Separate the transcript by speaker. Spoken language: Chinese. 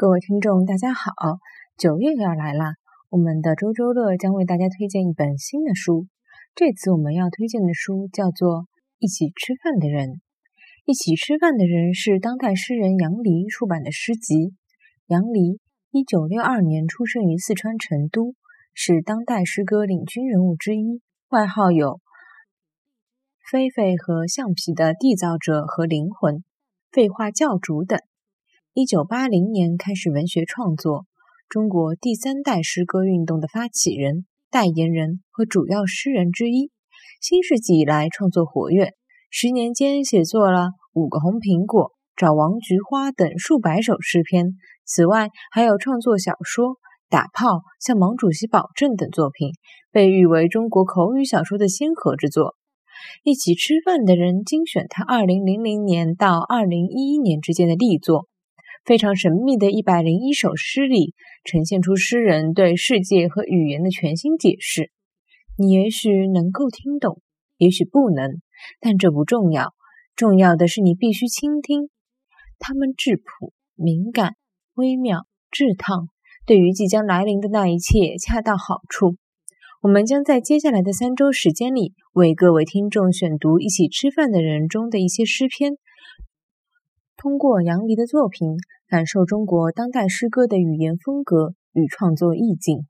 Speaker 1: 各位听众，大家好！九月要来啦，我们的周周乐将为大家推荐一本新的书。这次我们要推荐的书叫做《一起吃饭的人》。《一起吃饭的人》是当代诗人杨黎出版的诗集。杨黎，一九六二年出生于四川成都，是当代诗歌领军人物之一，外号有“菲菲”和“橡皮”的缔造者和灵魂，“废话教主”等。一九八零年开始文学创作，中国第三代诗歌运动的发起人、代言人和主要诗人之一。新世纪以来创作活跃，十年间写作了《五个红苹果》《找王菊花》等数百首诗篇。此外，还有创作小说《打炮》《向毛主席保证》等作品，被誉为中国口语小说的先河之作。一起吃饭的人精选他二零零零年到二零一一年之间的力作。非常神秘的一百零一首诗里，呈现出诗人对世界和语言的全新解释。你也许能够听懂，也许不能，但这不重要。重要的是你必须倾听。他们质朴、敏感、微妙、炙烫，对于即将来临的那一切恰到好处。我们将在接下来的三周时间里，为各位听众选读一起吃饭的人中的一些诗篇。通过杨黎的作品，感受中国当代诗歌的语言风格与创作意境。